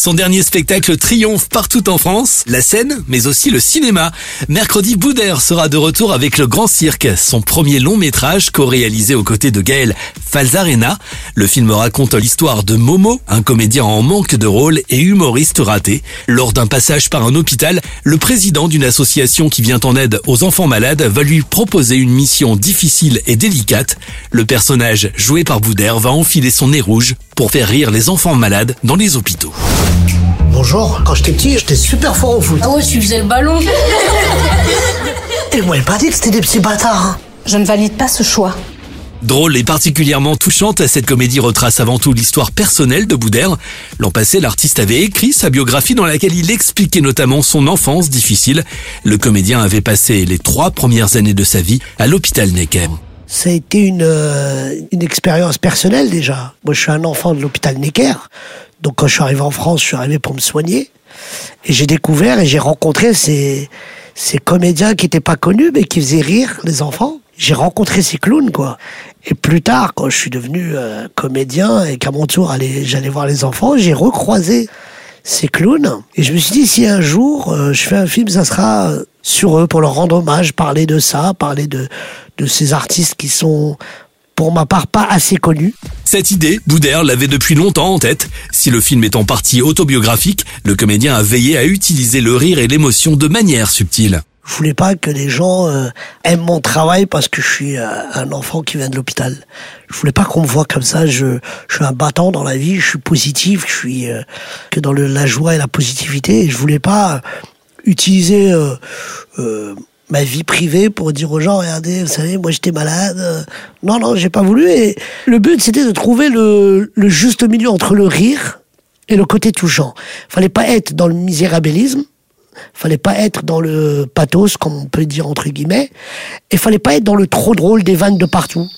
Son dernier spectacle triomphe partout en France, la scène, mais aussi le cinéma. Mercredi, Boudère sera de retour avec Le Grand Cirque, son premier long métrage co-réalisé aux côtés de Gaël Falzarena. Le film raconte l'histoire de Momo, un comédien en manque de rôle et humoriste raté. Lors d'un passage par un hôpital, le président d'une association qui vient en aide aux enfants malades va lui proposer une mission difficile et délicate. Le personnage joué par Boudère va enfiler son nez rouge pour faire rire les enfants malades dans les hôpitaux. Bonjour, quand j'étais petit, j'étais super fort au foot. Ah ouais, tu faisais le ballon. Et moi, il pas dit que c'était des petits bâtards. hein. Je ne valide pas ce choix. Drôle et particulièrement touchante, cette comédie retrace avant tout l'histoire personnelle de Boudère. L'an passé, l'artiste avait écrit sa biographie dans laquelle il expliquait notamment son enfance difficile. Le comédien avait passé les trois premières années de sa vie à l'hôpital Necker. Ça a été une, euh, une expérience personnelle déjà. Moi, je suis un enfant de l'hôpital Necker. Donc, quand je suis arrivé en France, je suis arrivé pour me soigner. Et j'ai découvert et j'ai rencontré ces, ces comédiens qui n'étaient pas connus, mais qui faisaient rire les enfants. J'ai rencontré ces clowns, quoi. Et plus tard, quand je suis devenu euh, comédien et qu'à mon tour, j'allais voir les enfants, j'ai recroisé ces clowns. Et je me suis dit, si un jour euh, je fais un film, ça sera euh, sur eux, pour leur rendre hommage, parler de ça, parler de, de ces artistes qui sont, pour ma part, pas assez connus. Cette idée, Boudère l'avait depuis longtemps en tête. Si le film est en partie autobiographique, le comédien a veillé à utiliser le rire et l'émotion de manière subtile. Je voulais pas que les gens euh, aiment mon travail parce que je suis euh, un enfant qui vient de l'hôpital. Je voulais pas qu'on me voit comme ça. Je, je suis un battant dans la vie. Je suis positif. Je suis euh, que dans le, la joie et la positivité. Et je voulais pas utiliser ma vie privée pour dire aux gens regardez, vous savez, moi j'étais malade. Non, non, j'ai pas voulu. Et le but c'était de trouver le, le juste milieu entre le rire et le côté touchant. Fallait pas être dans le misérabilisme fallait pas être dans le pathos, comme on peut dire entre guillemets, et fallait pas être dans le trop drôle des vannes de partout.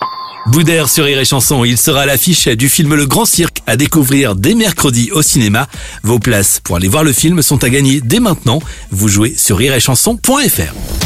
Boudère sur Rire et Chanson, il sera à l'affiche du film Le Grand Cirque à découvrir dès mercredi au cinéma. Vos places pour aller voir le film sont à gagner dès maintenant. Vous jouez sur rireetchanson.fr.